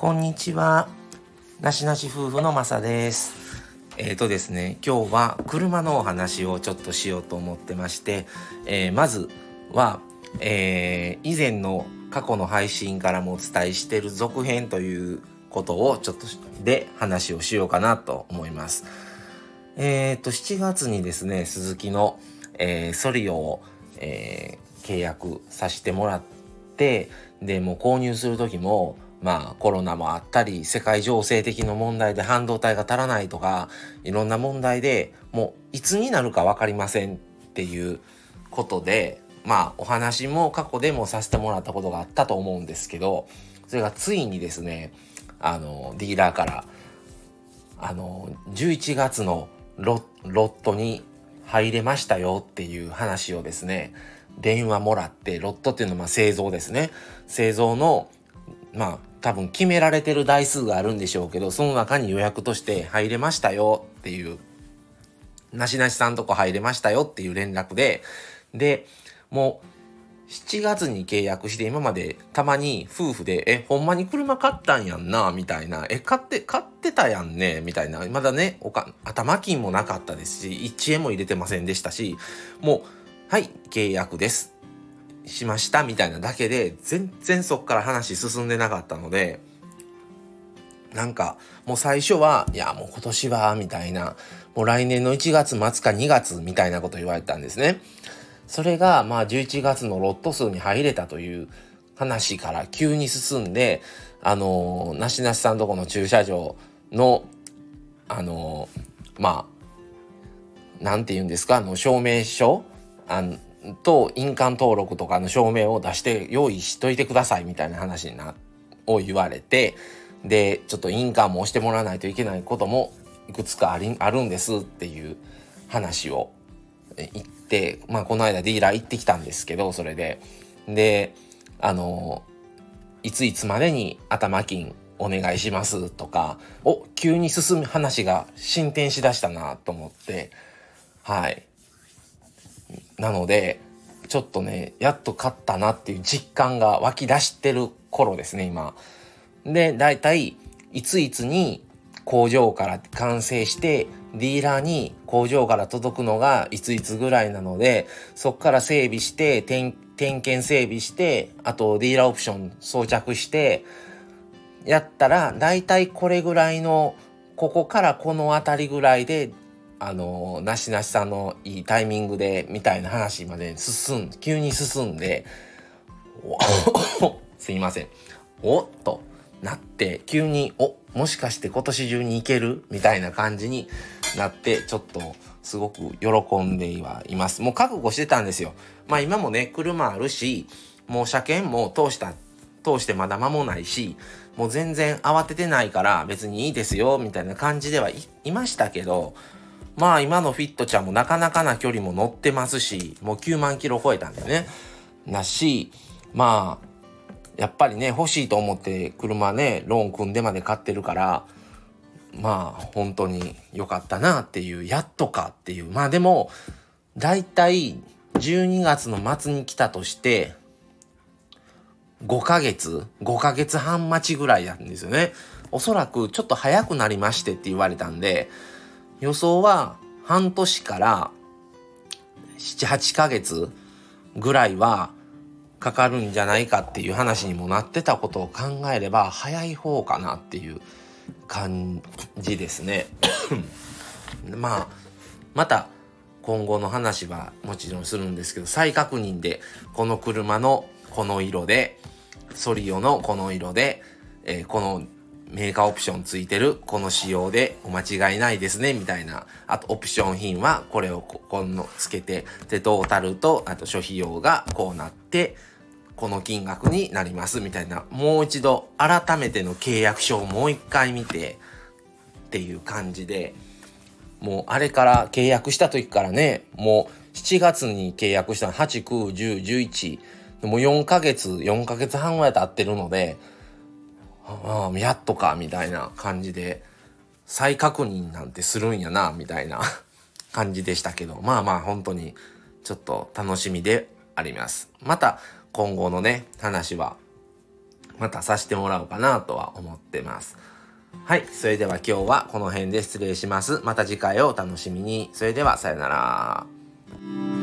こんにちは。なしなし夫婦のまさです。えっ、ー、とですね、今日は車のお話をちょっとしようと思ってまして、えー、まずは、えー、以前の過去の配信からもお伝えしている続編ということをちょっとで話をしようかなと思います。えっ、と、7月にですね、鈴木の、え、ソリオを、え、契約させてもらって、で、もう購入する時も、まあコロナもあったり世界情勢的な問題で半導体が足らないとかいろんな問題でもういつになるか分かりませんっていうことでまあお話も過去でもさせてもらったことがあったと思うんですけどそれがついにですねあのディーラーからあの11月のロットに入れましたよっていう話をですね電話もらってロットっていうのはまあ製造ですね。製造のまあ多分決められてる台数があるんでしょうけどその中に予約として入れましたよっていう。なしなしさんとこ入れましたよっていう連絡で。でもう7月に契約して今までたまに夫婦で「えほんまに車買ったんやんな」みたいな「え買って買ってたやんね」みたいな。まだねおか頭金もなかったですし1円も入れてませんでしたしもう「はい契約です」しましたみたいなだけで全然そっから話進んでなかったのでなんかもう最初はいやもう今年はみたいなもう来年の1月末か2月みたいなこと言われたんですね。それがまあ11月のロット数に入れたという話から急に進んであのなしなしさんとこの駐車場のあのまあなんて言うんですかあの証明書あと印鑑登録とかの証明を出して用意しといてくださいみたいな話になを言われてでちょっと印鑑も押してもらわないといけないこともいくつかありあるんですっていう話を言ってまあこの間ディーラー行ってきたんですけどそれで。であのいついつまでに頭金お願いしますとかお急に進む話が進展しだしたなと思ってはい。なので、ちょっとね、やっと勝ったなっていう実感が湧き出してる頃ですね、今。で、だいたい、いついつに工場から完成して、ディーラーに工場から届くのがいついつぐらいなので、そこから整備して、点検整備して、あとディーラーオプション装着して、やったら、だいたいこれぐらいの、ここからこの辺りぐらいであのなしなしさんのいいタイミングでみたいな話まで進ん急に進んで すいません。おっとなって急におもしかして今年中に行ける？みたいな感じになってちょっとすごく喜んではいます。もう覚悟してたんですよ。まあ今もね車あるしもう車検も通した通してまだ間もないしもう全然慌ててないから別にいいですよみたいな感じではいましたけどまあ今のフィットちゃんもなかなかな距離も乗ってますし、もう9万キロ超えたんだよね。なし、まあ、やっぱりね、欲しいと思って車ね、ローン組んでまで買ってるから、まあ本当に良かったなっていう、やっとかっていう。まあでも、だいたい12月の末に来たとして、5ヶ月 ?5 ヶ月半待ちぐらいなんですよね。おそらくちょっと早くなりましてって言われたんで、予想は半年から7、8ヶ月ぐらいはかかるんじゃないかっていう話にもなってたことを考えれば早い方かなっていう感じですね。まあまた今後の話はもちろんするんですけど再確認でこの車のこの色でソリオのこの色で、えー、このメーカーオプションついてるこの仕様でお間違いないですねみたいな。あとオプション品はこれをここのつけてでトータルとあと諸費用がこうなってこの金額になりますみたいな。もう一度改めての契約書をもう一回見てっていう感じで。もうあれから契約した時からねもう7月に契約したの8、9、10、11もう4ヶ月4ヶ月半ぐらい経ってるのでああやっとかみたいな感じで再確認なんてするんやなみたいな 感じでしたけどまあまあ本当にちょっと楽しみでありますまた今後のね話はまたさせてもらおうかなとは思ってます。はい。それでは今日はこの辺で失礼します。また次回をお楽しみに。それではさよなら。